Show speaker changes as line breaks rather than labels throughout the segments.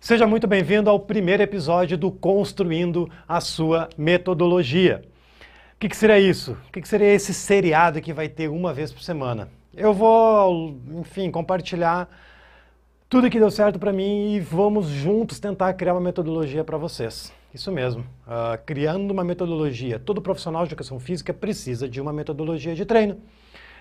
Seja muito bem-vindo ao primeiro episódio do Construindo a Sua Metodologia. O que, que seria isso? O que, que seria esse seriado que vai ter uma vez por semana? Eu vou, enfim, compartilhar tudo que deu certo para mim e vamos juntos tentar criar uma metodologia para vocês. Isso mesmo, uh, criando uma metodologia. Todo profissional de educação física precisa de uma metodologia de treino.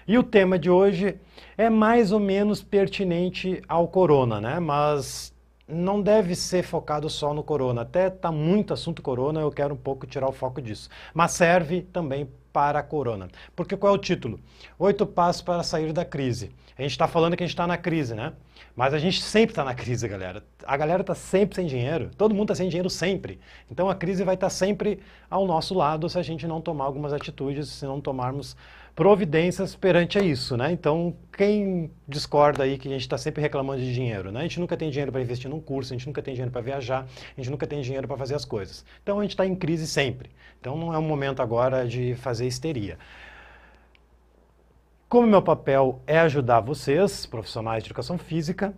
E o tema de hoje é mais ou menos pertinente ao corona, né? Mas não deve ser focado só no corona. Até está muito assunto corona, eu quero um pouco tirar o foco disso. Mas serve também para a corona. Porque qual é o título? Oito passos para sair da crise. A gente está falando que a gente está na crise, né? Mas a gente sempre está na crise, galera. A galera está sempre sem dinheiro. Todo mundo está sem dinheiro sempre. Então a crise vai estar tá sempre ao nosso lado se a gente não tomar algumas atitudes, se não tomarmos providências perante a isso, né? Então, quem discorda aí que a gente está sempre reclamando de dinheiro, né? A gente nunca tem dinheiro para investir num curso, a gente nunca tem dinheiro para viajar, a gente nunca tem dinheiro para fazer as coisas. Então, a gente está em crise sempre. Então, não é um momento agora de fazer histeria. Como meu papel é ajudar vocês, profissionais de educação física,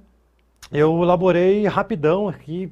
eu elaborei rapidão aqui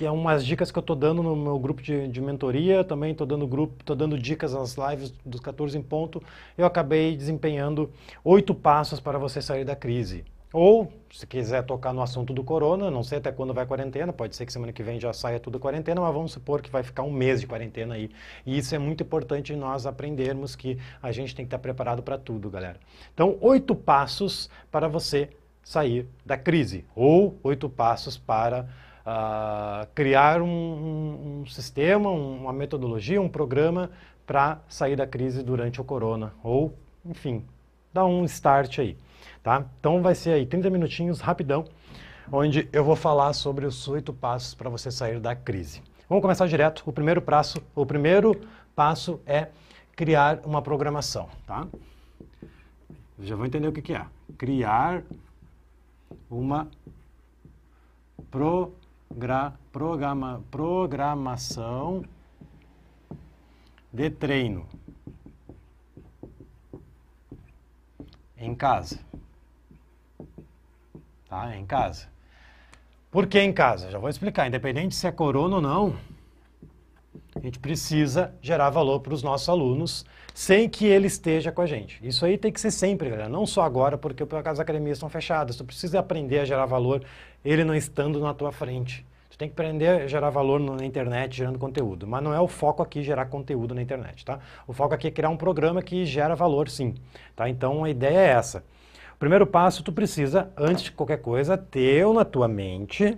que é umas dicas que eu estou dando no meu grupo de, de mentoria, também estou dando grupo, estou dando dicas nas lives dos 14 em ponto. Eu acabei desempenhando oito passos para você sair da crise. Ou, se quiser tocar no assunto do corona, não sei até quando vai a quarentena, pode ser que semana que vem já saia tudo a quarentena, mas vamos supor que vai ficar um mês de quarentena aí. E isso é muito importante nós aprendermos que a gente tem que estar preparado para tudo, galera. Então, oito passos para você sair da crise, ou oito passos para uh, criar um, um, sistema, uma metodologia, um programa para sair da crise durante o corona, ou, enfim, dar um start aí, tá? Então vai ser aí 30 minutinhos, rapidão, onde eu vou falar sobre os oito passos para você sair da crise. Vamos começar direto. O primeiro passo, o primeiro passo é criar uma programação, tá? Já vou entender o que, que é. Criar uma pro gra, programa, programação de treino em casa. Tá? Em casa. Por que em casa? Já vou explicar. Independente se é corona ou não, a gente precisa gerar valor para os nossos alunos sem que ele esteja com a gente. Isso aí tem que ser sempre, galera. Não só agora, porque as academias estão fechadas. Tu precisa aprender a gerar valor ele não estando na tua frente. Tu tem que aprender a gerar valor na internet gerando conteúdo. Mas não é o foco aqui gerar conteúdo na internet, tá? O foco aqui é criar um programa que gera valor, sim. Tá? Então a ideia é essa. O primeiro passo, tu precisa, antes de qualquer coisa, ter na tua mente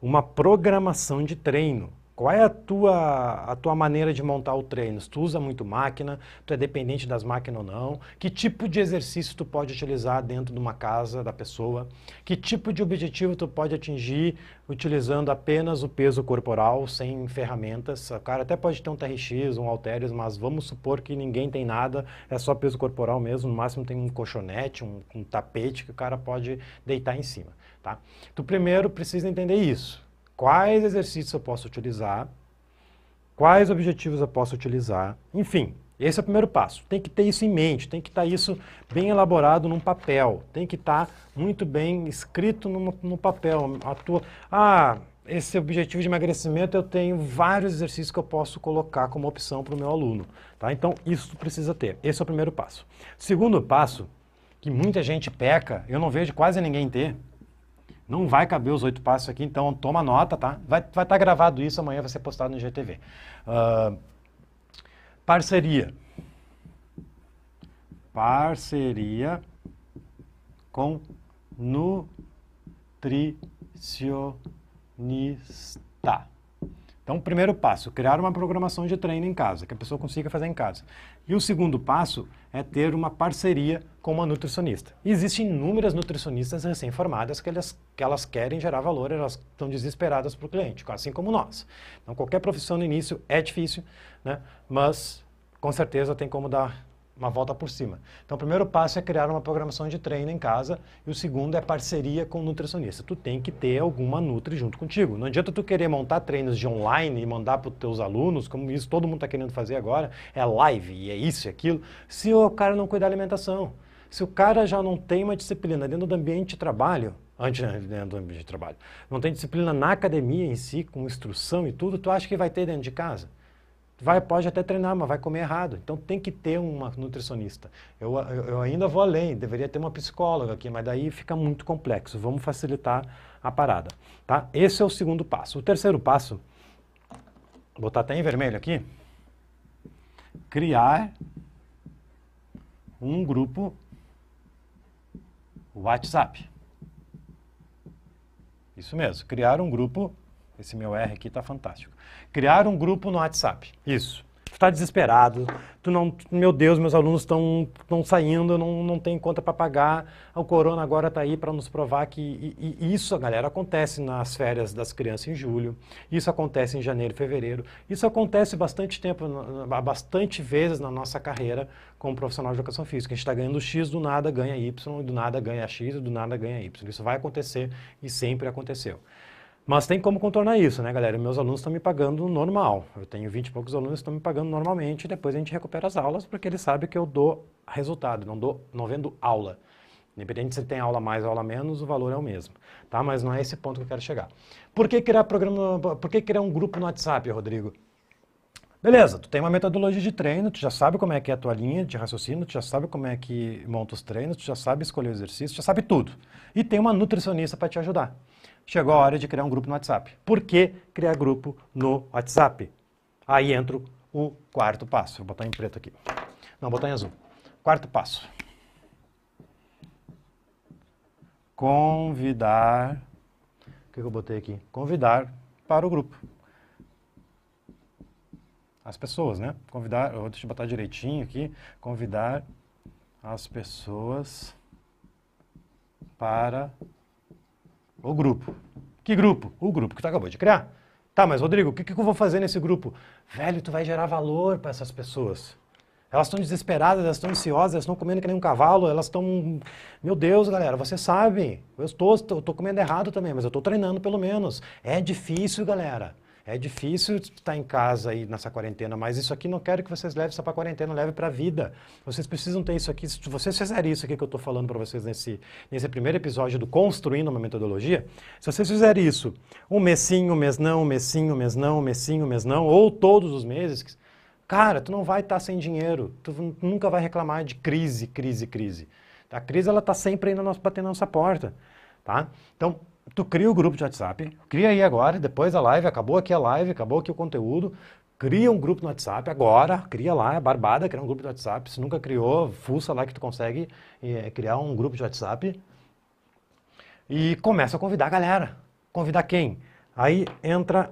uma programação de treino. Qual é a tua, a tua maneira de montar o treino? Tu usa muito máquina? Tu é dependente das máquinas ou não? Que tipo de exercício tu pode utilizar dentro de uma casa da pessoa? Que tipo de objetivo tu pode atingir utilizando apenas o peso corporal, sem ferramentas? O cara até pode ter um TRX, um halteres, mas vamos supor que ninguém tem nada, é só peso corporal mesmo, no máximo tem um colchonete, um, um tapete que o cara pode deitar em cima, tá? Tu primeiro precisa entender isso quais exercícios eu posso utilizar, quais objetivos eu posso utilizar, enfim. Esse é o primeiro passo. Tem que ter isso em mente, tem que estar isso bem elaborado num papel, tem que estar muito bem escrito no, no papel. A tua, ah, esse objetivo de emagrecimento eu tenho vários exercícios que eu posso colocar como opção para o meu aluno. Tá? Então, isso precisa ter. Esse é o primeiro passo. Segundo passo, que muita gente peca, eu não vejo quase ninguém ter, não vai caber os oito passos aqui, então toma nota, tá? Vai estar vai tá gravado isso, amanhã vai ser postado no GTV. Uh, parceria. Parceria com nutricionista. Então, primeiro passo, criar uma programação de treino em casa, que a pessoa consiga fazer em casa. E o segundo passo é ter uma parceria com uma nutricionista. existem inúmeras nutricionistas recém-formadas que elas, que elas querem gerar valor, elas estão desesperadas para o cliente, assim como nós. Então, qualquer profissão no início é difícil, né? mas com certeza tem como dar uma volta por cima. Então, o primeiro passo é criar uma programação de treino em casa e o segundo é parceria com o nutricionista. Tu tem que ter alguma nutri junto contigo. Não adianta tu querer montar treinos de online e mandar para os teus alunos, como isso todo mundo está querendo fazer agora, é live e é isso e aquilo, se o cara não cuidar da alimentação. Se o cara já não tem uma disciplina dentro do ambiente de trabalho, antes dentro do ambiente de trabalho. Não tem disciplina na academia em si, com instrução e tudo, tu acha que vai ter dentro de casa? Vai, pode até treinar, mas vai comer errado. Então tem que ter uma nutricionista. Eu, eu, eu, ainda vou além, deveria ter uma psicóloga aqui, mas daí fica muito complexo. Vamos facilitar a parada. Tá? Esse é o segundo passo. O terceiro passo, vou botar até em vermelho aqui, criar um grupo WhatsApp. Isso mesmo, criar um grupo, esse meu R aqui está fantástico. Criar um grupo no WhatsApp. Isso. Tu está desesperado, tu não, meu Deus, meus alunos estão saindo, não, não tem conta para pagar, o corona agora está aí para nos provar que e, e isso, galera, acontece nas férias das crianças em julho, isso acontece em janeiro, fevereiro, isso acontece bastante tempo, bastante vezes na nossa carreira como profissional de educação física. A gente está ganhando X, do nada ganha Y, do nada ganha X, do nada ganha Y. Isso vai acontecer e sempre aconteceu. Mas tem como contornar isso, né, galera? Meus alunos estão me pagando normal. Eu tenho 20 e poucos alunos estão me pagando normalmente, depois a gente recupera as aulas, porque eles sabem que eu dou resultado, não, dou, não vendo aula. Independente se tem aula mais ou aula menos, o valor é o mesmo. Tá? Mas não é esse ponto que eu quero chegar. Por que criar, programa, por que criar um grupo no WhatsApp, Rodrigo? Beleza, tu tem uma metodologia de treino, tu já sabe como é que é a tua linha de raciocínio, tu já sabe como é que monta os treinos, tu já sabe escolher o exercício, tu já sabe tudo. E tem uma nutricionista para te ajudar chegou a hora de criar um grupo no WhatsApp. Por que criar grupo no WhatsApp? Aí entra o quarto passo. Vou botar em preto aqui. Não, botar em azul. Quarto passo. Convidar. O que eu botei aqui? Convidar para o grupo. As pessoas, né? Convidar. Deixa eu botar direitinho aqui. Convidar as pessoas para o grupo. Que grupo? O grupo que tu acabou de criar. Tá, mas Rodrigo, o que, que eu vou fazer nesse grupo? Velho, tu vai gerar valor para essas pessoas. Elas estão desesperadas, elas estão ansiosas, elas estão comendo que nem um cavalo, elas estão. Meu Deus, galera, vocês sabem. Eu estou, estou comendo errado também, mas eu estou treinando pelo menos. É difícil, galera. É difícil estar em casa aí nessa quarentena, mas isso aqui não quero que vocês levem só para quarentena, leve para a vida. Vocês precisam ter isso aqui. Se vocês fizerem isso aqui que eu estou falando para vocês nesse, nesse primeiro episódio do Construindo uma Metodologia, se vocês fizerem isso um mesinho, um mês não, um mesinho, um mês não, um mesinho, um mês não, ou todos os meses, cara, tu não vai estar sem dinheiro, tu nunca vai reclamar de crise, crise, crise. A crise ela está sempre aí na nossa, batendo na nossa porta, tá? Então, tu cria o grupo de WhatsApp, cria aí agora, depois da live, acabou aqui a live, acabou aqui o conteúdo, cria um grupo no WhatsApp agora, cria lá, é barbada criar um grupo de WhatsApp, se nunca criou, fuça lá que tu consegue é, criar um grupo de WhatsApp e começa a convidar a galera. Convidar quem? Aí entra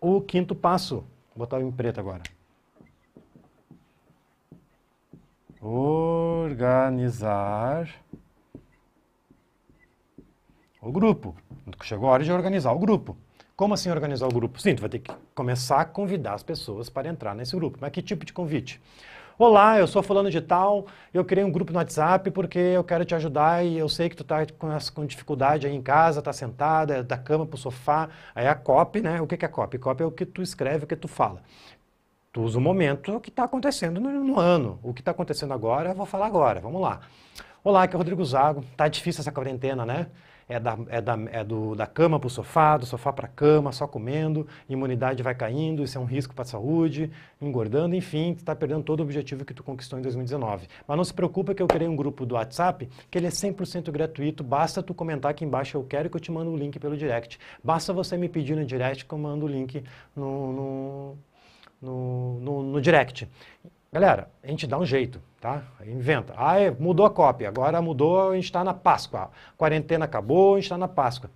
o quinto passo. Vou botar em preto agora. Organizar o grupo. Chegou a hora de organizar o grupo. Como assim organizar o grupo? Sim, tu vai ter que começar a convidar as pessoas para entrar nesse grupo. Mas que tipo de convite? Olá, eu sou fulano de tal, eu criei um grupo no WhatsApp porque eu quero te ajudar e eu sei que tu está com, com dificuldade aí em casa, está sentada, da cama para o sofá. Aí a copy, né? O que é copy? Copy é o que tu escreve, o que tu fala. Tu usa o momento que está acontecendo no, no, ano. O que está acontecendo agora, eu vou falar agora. Vamos lá. Olá, aqui é o Rodrigo Zago. Tá difícil essa quarentena, né? É da, é da, é do, da cama para o sofá, do sofá para a cama, só comendo, imunidade vai caindo, isso é um risco para a saúde, engordando, enfim, está perdendo todo o objetivo que tu conquistou em 2019. Mas não se preocupa que eu criei um grupo do WhatsApp, que ele é 100% gratuito, basta tu comentar aqui embaixo, eu quero que eu te mando o link pelo direct. Basta você me pedir no direct que eu mando o link no, no, no, no, no direct. Galera, a gente dá um jeito, tá? Inventa. Ah, é, mudou a cópia, agora mudou, a gente está na Páscoa. Quarentena acabou, a gente está na Páscoa.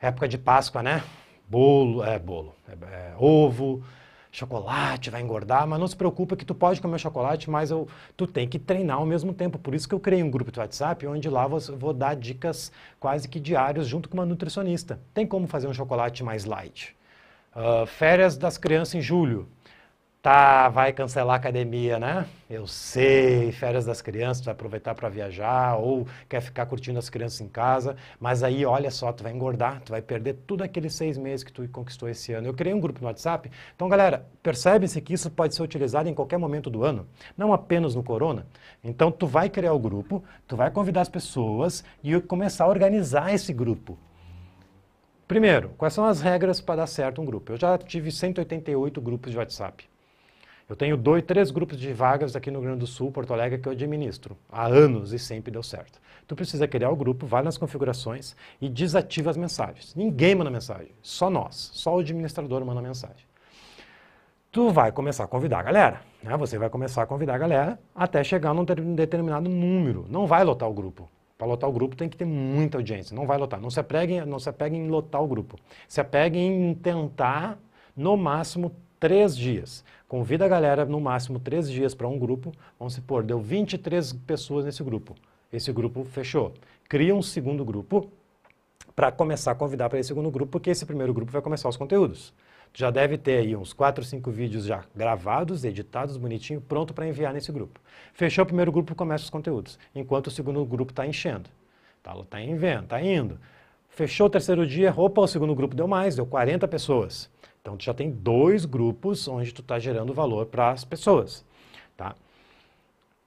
Época de Páscoa, né? Bolo, é bolo, é, é, ovo, chocolate, vai engordar, mas não se preocupa que tu pode comer chocolate, mas eu, tu tem que treinar ao mesmo tempo. Por isso que eu criei um grupo de WhatsApp, onde lá vou, vou dar dicas quase que diárias junto com uma nutricionista. Tem como fazer um chocolate mais light. Uh, férias das crianças em julho Tá, vai cancelar a academia, né? Eu sei, férias das crianças, vai aproveitar para viajar ou quer ficar curtindo as crianças em casa, mas aí olha só, tu vai engordar, tu vai perder tudo aqueles seis meses que tu conquistou esse ano. Eu criei um grupo no WhatsApp, então galera, percebe-se que isso pode ser utilizado em qualquer momento do ano, não apenas no corona. Então tu vai criar o grupo, tu vai convidar as pessoas e começar a organizar esse grupo. Primeiro, quais são as regras para dar certo um grupo? Eu já tive 188 grupos de WhatsApp. Eu tenho dois, três grupos de vagas aqui no Rio Grande do Sul, Porto Alegre, que eu administro há anos e sempre deu certo. Tu precisa criar o grupo, vai nas configurações e desativa as mensagens. Ninguém manda mensagem, só nós, só o administrador manda mensagem. Tu vai começar a convidar a galera, né? Você vai começar a convidar a galera até chegar num determinado número. Não vai lotar o grupo. Para lotar o grupo tem que ter muita audiência, não vai lotar. Não se apegue, não se apegue em lotar o grupo. Se apegue em tentar, no máximo, três dias. Convida a galera no máximo três dias para um grupo. Vamos supor, deu 23 pessoas nesse grupo. Esse grupo fechou. Cria um segundo grupo para começar a convidar para esse segundo grupo, porque esse primeiro grupo vai começar os conteúdos. Já deve ter aí uns 4, 5 vídeos já gravados, editados, bonitinho, pronto para enviar nesse grupo. Fechou o primeiro grupo, começa os conteúdos, enquanto o segundo grupo está enchendo. Está tá envendo, está indo. Fechou o terceiro dia, opa, o segundo grupo deu mais, deu 40 pessoas. Então, tu já tem dois grupos onde tu está gerando valor para as pessoas. Tá?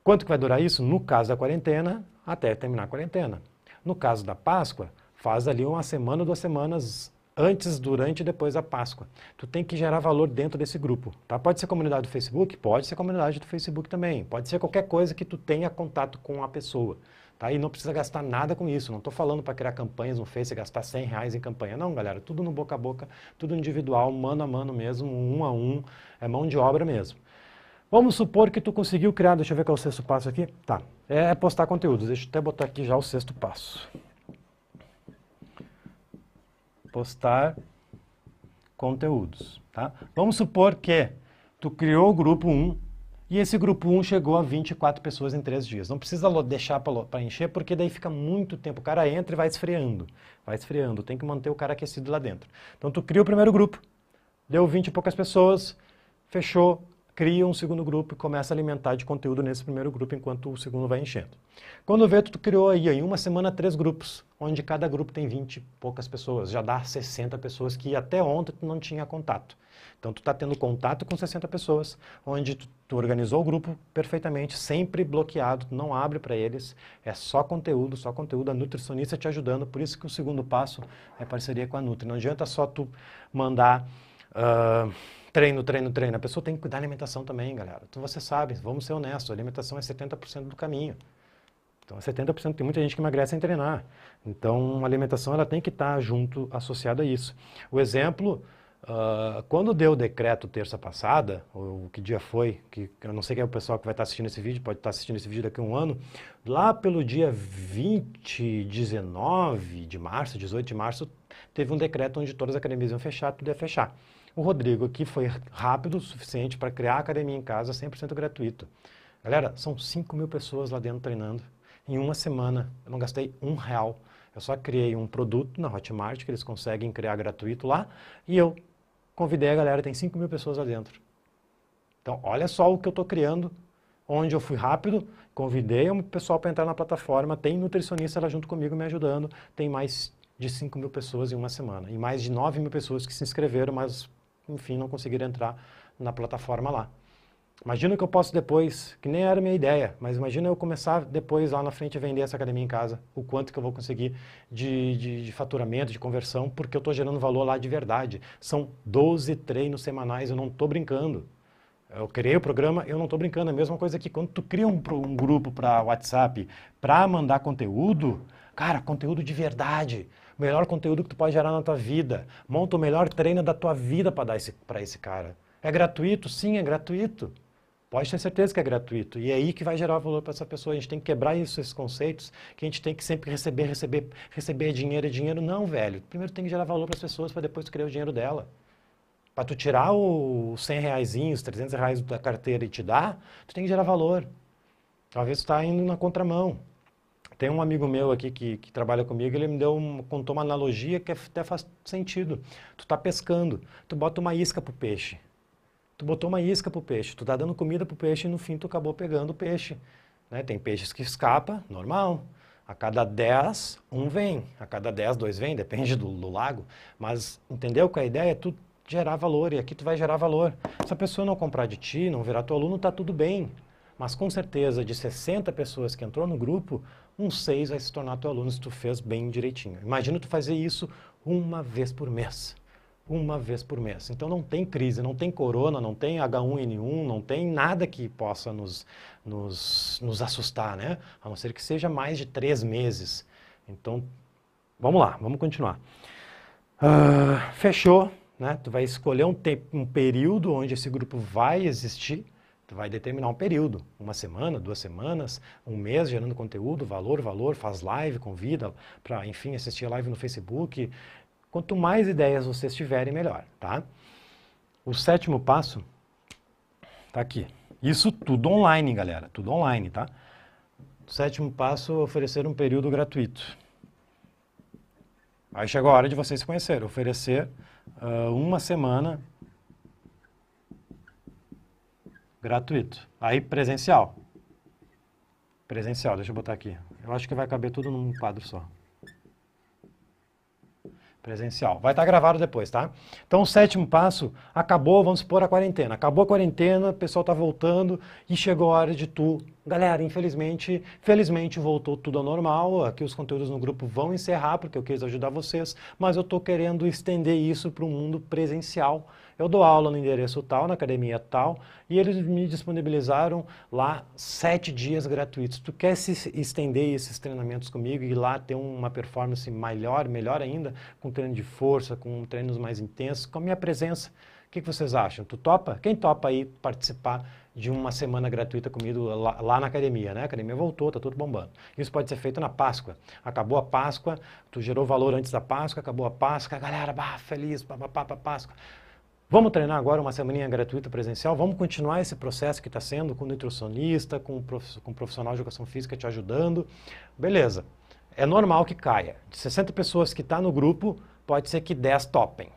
Quanto que vai durar isso? No caso da quarentena, até terminar a quarentena. No caso da Páscoa, faz ali uma semana, duas semanas antes, durante e depois da Páscoa. Tu tem que gerar valor dentro desse grupo. Tá? Pode ser comunidade do Facebook? Pode ser comunidade do Facebook também. Pode ser qualquer coisa que tu tenha contato com a pessoa. Tá? E não precisa gastar nada com isso. Não estou falando para criar campanhas no Face e gastar 100 reais em campanha. Não, galera. Tudo no boca a boca, tudo individual, mano a mano mesmo, um a um. É mão de obra mesmo. Vamos supor que tu conseguiu criar, deixa eu ver qual é o sexto passo aqui. Tá, é postar conteúdos. Deixa eu até botar aqui já o sexto passo. Postar conteúdos, tá? Vamos supor que tu criou o grupo 1 e esse grupo 1 chegou a 24 pessoas em 3 dias. Não precisa deixar para encher, porque daí fica muito tempo. O cara entra e vai esfriando. Vai esfriando. Tem que manter o cara aquecido lá dentro. Então, tu cria o primeiro grupo, deu 20 e poucas pessoas, fechou, cria um segundo grupo e começa a alimentar de conteúdo nesse primeiro grupo enquanto o segundo vai enchendo. Quando vê, tu criou aí em uma semana três grupos, onde cada grupo tem 20 e poucas pessoas. Já dá 60 pessoas que até ontem tu não tinha contato. Então, tu está tendo contato com 60 pessoas, onde tu, tu, organizou o grupo perfeitamente, sempre bloqueado, não abre para eles, é só conteúdo, só conteúdo, a nutricionista te ajudando, por isso que o segundo passo é parceria com a Nutri. Não adianta só tu mandar uh, treino, treino, treino, a pessoa tem que cuidar da alimentação também, galera. Então, você sabe, vamos ser honestos, a alimentação é 70% do caminho. Então, 70% tem muita gente que emagrece sem treinar. Então, a alimentação ela tem que estar tá junto, associada a isso. O exemplo Uh, quando deu o decreto terça passada, ou que dia foi, que eu não sei quem é o pessoal que vai estar assistindo esse vídeo, pode estar assistindo esse vídeo daqui a um ano, lá pelo dia 20, 19 de março, 18 de março, teve um decreto onde todas as academias iam fechar, tudo ia fechar. O Rodrigo aqui foi rápido o suficiente para criar a academia em casa 100% gratuito. Galera, são 5 mil pessoas lá dentro treinando. Em uma semana, eu não gastei um real. Eu só criei um produto na Hotmart que eles conseguem criar gratuito lá e eu convidei a galera, tem 5 mil pessoas lá dentro. Então, olha só o que eu estou criando, onde eu fui rápido, convidei o pessoal para entrar na plataforma, tem nutricionista lá junto comigo me ajudando, tem mais de 5 mil pessoas em uma semana, e mais de 9 mil pessoas que se inscreveram, mas, enfim, não conseguiram entrar na plataforma lá. Imagina que eu posso depois, que nem era minha ideia, mas imagina eu começar depois lá na frente a vender essa academia em casa, o quanto que eu vou conseguir de, de, de faturamento, de conversão, porque eu estou gerando valor lá de verdade. São 12 treinos semanais, eu não estou brincando. Eu criei o programa, eu não estou brincando. É a mesma coisa que quando tu cria um, um grupo para WhatsApp para mandar conteúdo, cara, conteúdo de verdade. O melhor conteúdo que tu pode gerar na tua vida. Monta o melhor treino da tua vida para dar para esse cara. É gratuito? Sim, é gratuito. Pode ter certeza que é gratuito. E é aí que vai gerar valor para essa pessoa. A gente tem que quebrar isso, esses conceitos, que a gente tem que sempre receber, receber, receber dinheiro e dinheiro. Não, velho. Primeiro tem que gerar valor para as pessoas para depois tu criar o dinheiro dela. Para tu tirar os 100 reais, os 300 reais da carteira e te dar, tu tem que gerar valor. Talvez tu está indo na contramão. Tem um amigo meu aqui que, que trabalha comigo, ele me deu um, contou uma analogia que até faz sentido. Tu está pescando, tu bota uma isca para o peixe. Tu botou uma isca pro peixe, tu tá dando comida pro peixe e no fim tu acabou pegando o peixe. Né? Tem peixes que escapa, normal. A cada 10, um vem. A cada 10, dois vem, depende do, do lago. Mas entendeu que a ideia é tu gerar valor e aqui tu vai gerar valor. Se a pessoa não comprar de ti, não virar teu aluno, tá tudo bem. Mas com certeza, de 60 pessoas que entrou no grupo, uns 6 vai se tornar teu aluno se tu fez bem direitinho. Imagina tu fazer isso uma vez por mês. Uma vez por mês. Então não tem crise, não tem corona, não tem H1N1, não tem nada que possa nos, nos, nos assustar, né? A não ser que seja mais de três meses. Então, vamos lá, vamos continuar. Uh, fechou, né? Tu vai escolher um, tempo, um período onde esse grupo vai existir Vai determinar um período, uma semana, duas semanas, um mês gerando conteúdo, valor, valor, faz live, convida para, enfim, assistir a live no Facebook. Quanto mais ideias vocês tiverem, melhor, tá? O sétimo passo tá aqui. Isso tudo online, galera, tudo online, tá? O sétimo passo, oferecer um período gratuito. Aí chegou a hora de vocês se conhecerem, oferecer uh, uma semana gratuito. Aí presencial. Presencial, deixa eu botar aqui. Eu acho que vai caber tudo num quadro só. Presencial. Vai estar tá gravado depois, tá? Então, o sétimo passo, acabou, vamos supor, a quarentena. Acabou a quarentena, o pessoal está voltando e chegou a hora de tu... Galera, infelizmente, felizmente voltou tudo ao normal. Aqui os conteúdos no grupo vão encerrar, porque eu quis ajudar vocês, mas eu estou querendo estender isso para o mundo presencial. Eu dou aula no endereço tal, na academia tal, e eles me disponibilizaram lá sete dias gratuitos. Tu quer se estender esses treinamentos comigo e lá ter uma performance melhor, melhor ainda, com treino de força, com treinos mais intensos, com a minha presença? O que vocês acham? Tu topa? Quem topa aí participar de uma semana gratuita comigo lá, lá, na academia, né? A academia voltou, tá tudo bombando. Isso pode ser feito na Páscoa. Acabou a Páscoa, tu gerou valor antes da Páscoa, acabou a Páscoa, a galera, bah, feliz, papapá, Páscoa. Vamos treinar agora uma semaninha gratuita presencial? Vamos continuar esse processo que está sendo com nutricionista, com o, com profissional de educação física te ajudando? Beleza. É normal que caia. De 60 pessoas que está no grupo, pode ser que 10 topem.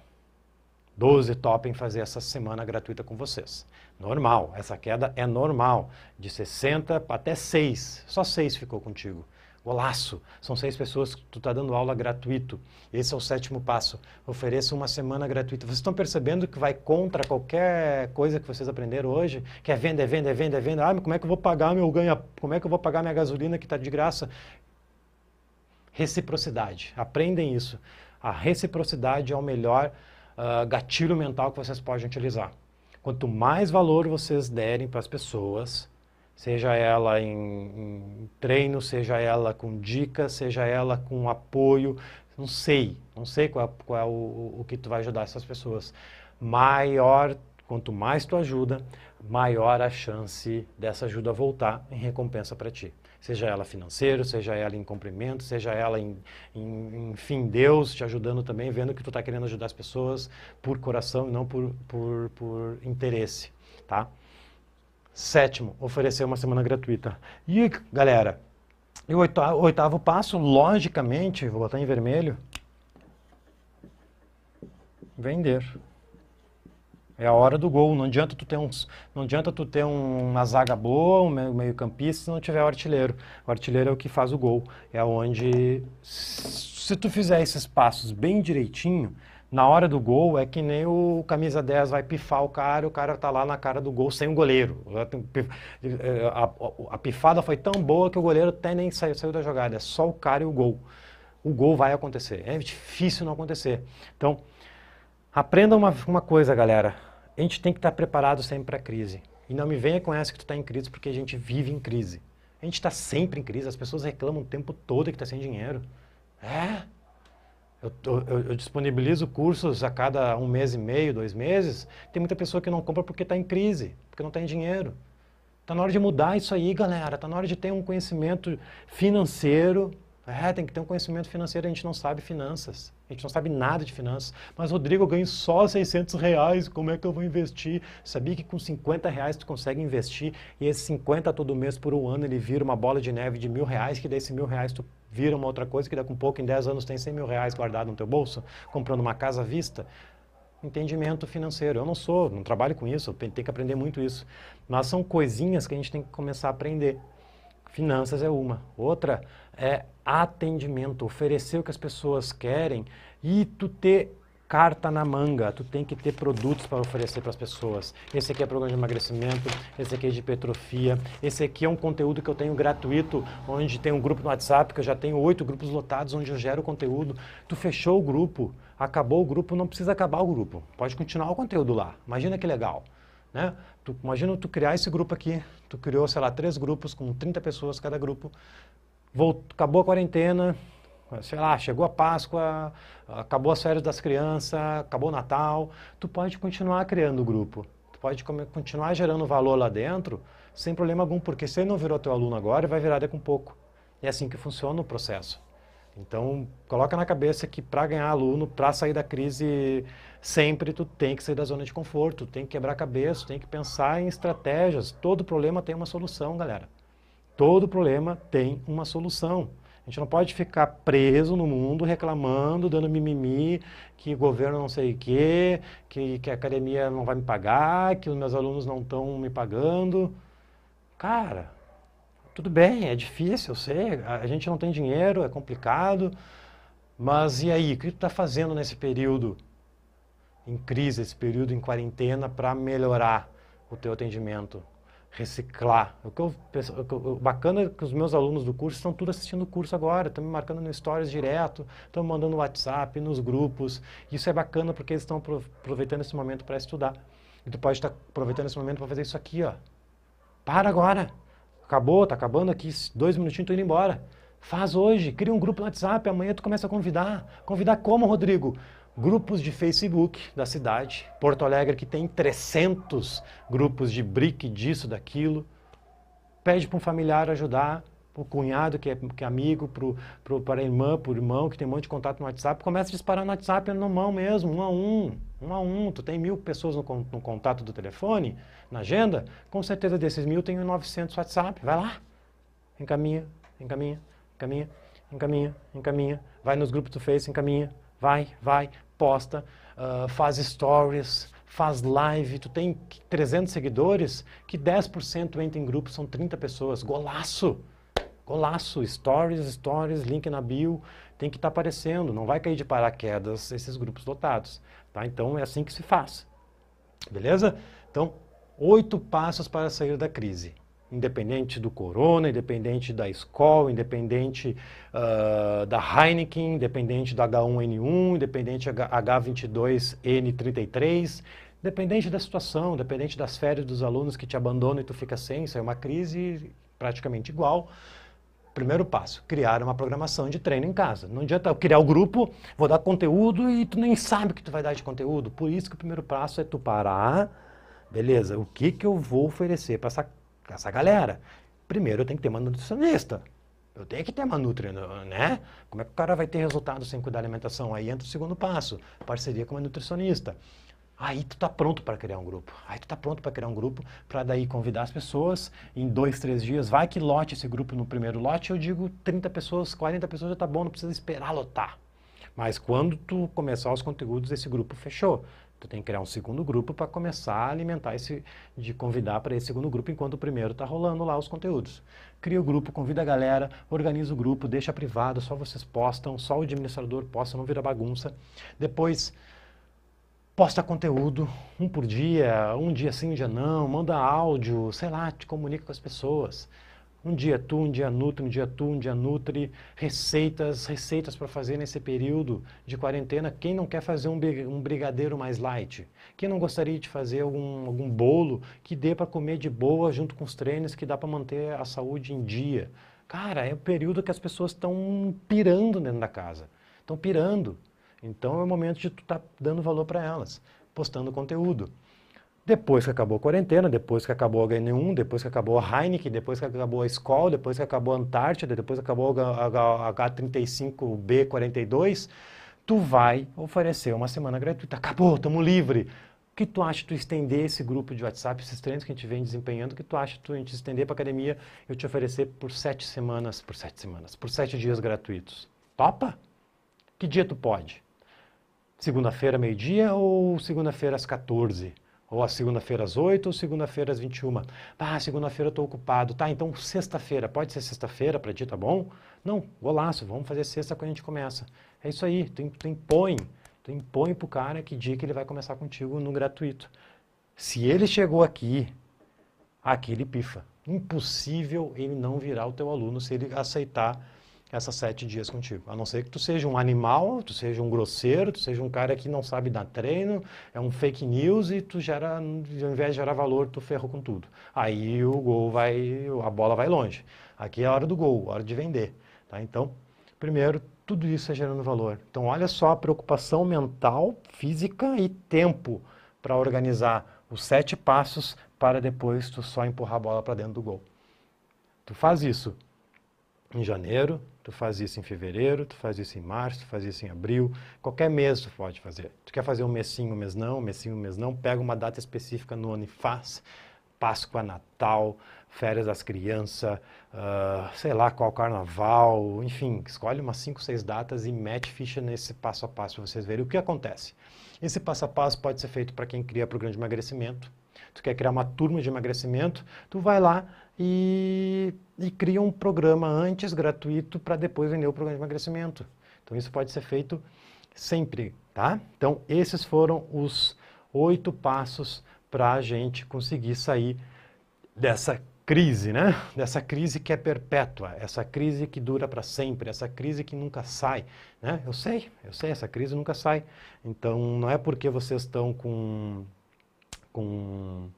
12 topem fazer essa semana gratuita com vocês. Normal, essa queda é normal. De 60 até 6, só 6 ficou contigo. Golaço! São seis pessoas que tu está dando aula gratuito. Esse é o sétimo passo. Ofereça uma semana gratuita. Vocês estão percebendo que vai contra qualquer coisa que vocês aprenderam hoje? Que é venda, é venda, é venda, é venda. Ah, mas como é que eu vou pagar meu ganha? Como é que eu vou pagar minha gasolina que está de graça? Reciprocidade. Aprendem isso. A reciprocidade é o melhor uh, gatilho mental que vocês podem utilizar. Quanto mais valor vocês derem para as pessoas, seja ela em, em, treino, seja ela com dicas, seja ela com apoio, não sei, não sei qual, é, qual é o, o que tu vai ajudar essas pessoas. Maior, quanto mais tu ajuda, maior a chance dessa ajuda voltar em recompensa para ti. Seja ela financeiro, seja ela em cumprimento, seja ela em, em, enfim, Deus te ajudando também, vendo que tu está querendo ajudar as pessoas por coração e não por, por, por interesse, tá? Sétimo, oferecer uma semana gratuita. E, galera, e o oitavo, oitavo passo, logicamente, vou botar em vermelho, vender. É a hora do gol. Não adianta tu ter, uns, não adianta tu ter uma zaga boa, um meio campista, se não tiver o artilheiro. O artilheiro é o que faz o gol. É onde, se tu fizer esses passos bem direitinho, na hora do gol é que nem o camisa 10 vai pifar o cara, o cara tá lá na cara do gol sem o goleiro. A, a, a pifada foi tão boa que o goleiro até nem saiu, saiu da jogada, é só o cara e o gol. O gol vai acontecer, é difícil não acontecer. Então, aprenda uma, uma coisa, galera, a gente tem que estar preparado sempre para a crise. E não me venha com essa que tu está em crise, porque a gente vive em crise. A gente está sempre em crise, as pessoas reclamam o tempo todo que está sem dinheiro. É, eu, eu, eu, disponibilizo cursos a cada um mês e meio, dois meses. Tem muita pessoa que não compra porque está em crise, porque não tem dinheiro. Está na hora de mudar isso aí, galera. Está na hora de ter um conhecimento financeiro. É, tem que ter um conhecimento financeiro. A gente não sabe finanças. A gente não sabe nada de finanças. Mas, Rodrigo, eu ganho só 600 reais. Como é que eu vou investir? Sabia que com 50 reais tu consegue investir e esse 50 todo mês por um ano ele vira uma bola de neve de mil reais, que desse mil reais tu vira uma outra coisa que a um pouco, em 10 anos, tem 100 mil reais guardado no teu bolso, comprando uma casa à vista. entendimento financeiro. Eu não sou, não trabalho com isso, eu tenho que aprender muito isso. Mas são coisinhas que a gente tem que começar a aprender. Finanças é uma. Outra é atendimento, oferecer o que as pessoas querem e tu ter carta na manga, tu tem que ter produtos para oferecer para as pessoas. Esse aqui é programa de emagrecimento, esse aqui é de hipertrofia, esse aqui é um conteúdo que eu tenho gratuito, onde tem um grupo no WhatsApp, que eu já tenho oito grupos lotados, onde eu gero conteúdo. Tu fechou o grupo, acabou o grupo, não precisa acabar o grupo, pode continuar o conteúdo lá. Imagina que legal. Né? Tu, imagina tu criar esse grupo aqui, tu criou, sei lá, três grupos com 30 pessoas cada grupo, Voltou, acabou a quarentena, sei lá, chegou a Páscoa, acabou as férias das crianças, acabou o Natal, tu pode continuar criando o grupo. Tu pode continuar gerando valor lá dentro sem problema algum, porque se ele não virou teu aluno agora, vai virar daqui a um pouco. É assim que funciona o processo. Então, coloca na cabeça que para ganhar aluno, para sair da crise, sempre tu tem que sair da zona de conforto, tem que quebrar a cabeça, tem que pensar em estratégias. Todo problema tem uma solução, galera. Todo problema tem uma solução. A gente não pode ficar preso no mundo reclamando, dando mimimi, que o governo não sei o quê, que, que a academia não vai me pagar, que os meus alunos não estão me pagando. Cara, tudo bem, é difícil, eu sei, a gente não tem dinheiro, é complicado, mas e aí, o que tu está fazendo nesse período em crise, esse período em quarentena para melhorar o teu atendimento? reciclar. O que eu, o bacana é que os meus alunos do curso estão tudo assistindo o curso agora, estão me marcando no stories direto, estão mandando no WhatsApp, nos grupos. Isso é bacana porque eles estão aproveitando esse momento para estudar. E tu pode estar aproveitando esse momento para fazer isso aqui, ó. Para agora. Acabou, tá acabando aqui, dois minutinhos, tô indo embora. Faz hoje, cria um grupo no WhatsApp, amanhã tu começa a convidar. Convidar como, Rodrigo? grupos de Facebook da cidade. Porto Alegre que tem 300 grupos de brick, disso, daquilo. Pede para um familiar ajudar, para o cunhado que é, que é amigo, para a irmã, para o irmão que tem um monte de contato no WhatsApp. Começa a disparar no WhatsApp na mão mesmo, um a um, um a um. Tu tem mil pessoas no, no contato do telefone, na agenda, com certeza desses mil tem 900 WhatsApp. Vai lá, encaminha, encaminha, encaminha, encaminha, encaminha. Vai nos grupos do Face, encaminha. Vai, vai, posta, uh, faz stories, faz live, tu tem 300 seguidores, que 10% entra em grupo, são 30 pessoas. Golaço! Golaço! Stories, stories, link na bio, tem que estar tá aparecendo, não vai cair de paraquedas esses grupos lotados. Tá? Então é assim que se faz. Beleza? Então, oito passos para sair da crise independente do corona, independente da escola, independente uh, da Heineken, independente do H1N1, independente H22N33, independente da situação, independente das férias dos alunos que te abandonam e tu fica sem, isso é uma crise praticamente igual. Primeiro passo, criar uma programação de treino em casa. Não adianta eu criar o grupo, vou dar conteúdo e tu nem sabe o que tu vai dar de conteúdo. Por isso que o primeiro passo é tu parar, beleza, o que, que eu vou oferecer para essa essa galera. Primeiro eu tenho que ter uma nutricionista. Eu tenho que ter uma nutri, né? Como é que o cara vai ter resultado sem cuidar da alimentação? Aí entra o segundo passo, parceria com uma nutricionista. Aí tu tá pronto para criar um grupo. Aí tu tá pronto para criar um grupo para daí convidar as pessoas em dois, três dias. Vai que lote esse grupo no primeiro lote. Eu digo 30 pessoas, 40 pessoas já tá bom, não precisa esperar lotar. Mas quando tu começar os conteúdos, esse grupo fechou. Tu tem que criar um segundo grupo para começar a alimentar esse, de convidar para esse segundo grupo, enquanto o primeiro está rolando lá os conteúdos. Cria o grupo, convida a galera, organiza o grupo, deixa privado, só vocês postam, só o administrador posta, não vira bagunça. Depois, posta conteúdo, um por dia, um dia sim, um dia não, manda áudio, sei lá, te comunica com as pessoas. Um dia tu, um dia nutri, um dia tu, um dia nutri. Receitas, receitas para fazer nesse período de quarentena. Quem não quer fazer um, um brigadeiro mais light? Quem não gostaria de fazer algum, algum bolo que dê para comer de boa junto com os treinos, que dá para manter a saúde em dia? Cara, é o período que as pessoas estão pirando dentro da casa. Estão pirando. Então é o momento de tu estar tá dando valor para elas, postando conteúdo. Depois que acabou a quarentena, depois que acabou a HN1, depois que acabou a Heineken, depois que acabou a Skol, depois que acabou a Antártida, depois que acabou a H35B42, tu vai oferecer uma semana gratuita. Acabou, estamos livre. O que tu acha de tu estender esse grupo de WhatsApp, esses treinos que a gente vem desempenhando, o que tu acha de tu a gente estender para academia eu te oferecer por sete semanas, por sete semanas, por sete dias gratuitos? Topa? Que dia tu pode? Segunda-feira, meio-dia ou segunda-feira às 14? Ou a segunda-feira às 8 ou segunda-feira às 21? Ah, segunda-feira eu estou ocupado. Tá, então sexta-feira. Pode ser sexta-feira para ti, tá bom? Não, golaço, vamos fazer sexta quando a gente começa. É isso aí, tu, tu impõe. Tu impõe pro cara que dia que ele vai começar contigo no gratuito. Se ele chegou aqui, aqui ele pifa. Impossível ele não virar o teu aluno se ele aceitar essas sete dias contigo. A não ser que tu seja um animal, tu seja um grosseiro, tu seja um cara que não sabe dar treino, é um fake news e tu gera, ao invés de gerar valor, tu ferrou com tudo. Aí o gol vai, a bola vai longe. Aqui é a hora do gol, hora de vender. Tá? Então, primeiro, tudo isso é gerando valor. Então, olha só a preocupação mental, física e tempo para organizar os sete passos para depois tu só empurrar a bola para dentro do gol. Tu faz isso em janeiro, tu faz isso em fevereiro, tu faz isso em março, tu faz isso em abril, qualquer mês tu pode fazer. Tu quer fazer um mês sim, um mês não, um sim, um mês não, pega uma data específica no ano e faz. Páscoa, Natal, férias das crianças, uh, sei lá qual carnaval, enfim, escolhe umas 5, 6 datas e mete ficha nesse passo a passo para vocês verem o que acontece. Esse passo a passo pode ser feito para quem cria programa de emagrecimento. Tu quer criar uma turma de emagrecimento, tu vai lá e, e cria um programa antes gratuito para depois vender o programa de emagrecimento. Então isso pode ser feito sempre, tá? Então esses foram os oito passos para a gente conseguir sair dessa crise, né? Dessa crise que é perpétua, essa crise que dura para sempre, essa crise que nunca sai, né? Eu sei, eu sei, essa crise nunca sai. Então não é porque vocês estão com com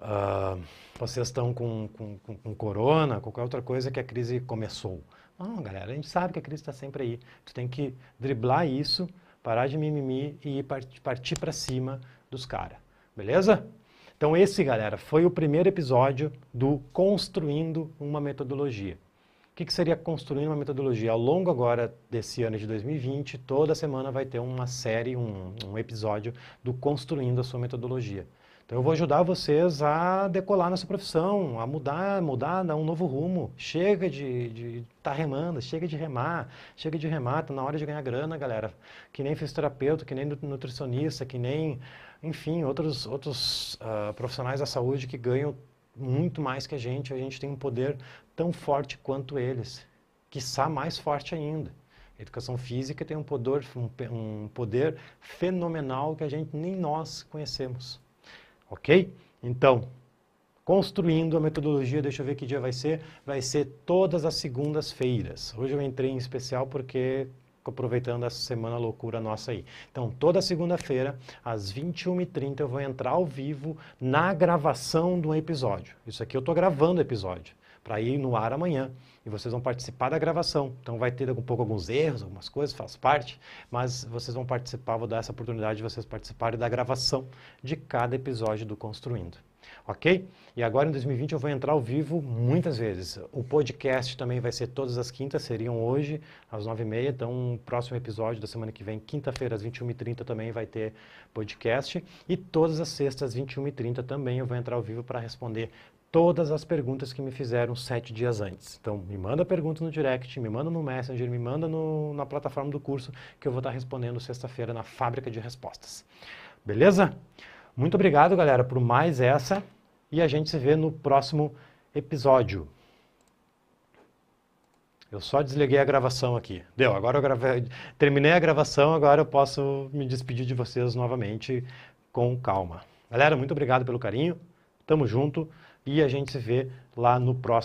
uh, vocês estão com, com, com, com, corona, qualquer outra coisa que a crise começou. Não, galera, a gente sabe que a crise está sempre aí. Tu tem que driblar isso, parar de mimimi e partir, para cima dos caras. Beleza? Então esse, galera, foi o primeiro episódio do Construindo uma Metodologia. O que, que seria construindo uma metodologia? Ao longo agora desse ano de 2020, toda semana vai ter uma série, um, um episódio do Construindo a sua metodologia. Então eu vou ajudar vocês a decolar nessa profissão, a mudar, mudar, dar um novo rumo. Chega de estar tá remando, chega de remar, chega de remar, tá na hora de ganhar grana, galera. Que nem fisioterapeuta, que nem nutricionista, que nem, enfim, outros, outros uh, profissionais da saúde que ganham muito mais que a gente. A gente tem um poder tão forte quanto eles, quiçá mais forte ainda. Educação física tem um poder, um poder fenomenal que a gente nem nós conhecemos. Ok? Então, construindo a metodologia, deixa eu ver que dia vai ser. Vai ser todas as segundas-feiras. Hoje eu entrei em especial porque aproveitando essa semana loucura nossa aí. Então, toda segunda-feira, às 21h30, eu vou entrar ao vivo na gravação do episódio. Isso aqui eu estou gravando o episódio para ir no ar amanhã. E vocês vão participar da gravação. Então vai ter um pouco alguns erros, algumas coisas, faz parte, mas vocês vão participar, vou dar essa oportunidade de vocês participarem da gravação de cada episódio do Construindo. Ok? E agora em 2020 eu vou entrar ao vivo muitas vezes. O podcast também vai ser todas as quintas, seriam hoje às 9h30. Então, o próximo episódio da semana que vem, quinta-feira às 21h30, também vai ter podcast. E todas as sextas às 21h30 também eu vou entrar ao vivo para responder todas as perguntas que me fizeram sete dias antes. Então, me manda pergunta no direct, me manda no Messenger, me manda no, na plataforma do curso, que eu vou estar respondendo sexta-feira na fábrica de respostas. Beleza? Muito obrigado, galera, por mais essa e a gente se vê no próximo episódio. Eu só desliguei a gravação aqui. Deu, agora eu gravei, terminei a gravação, agora eu posso me despedir de vocês novamente com calma. Galera, muito obrigado pelo carinho. Tamo junto e a gente se vê lá no próximo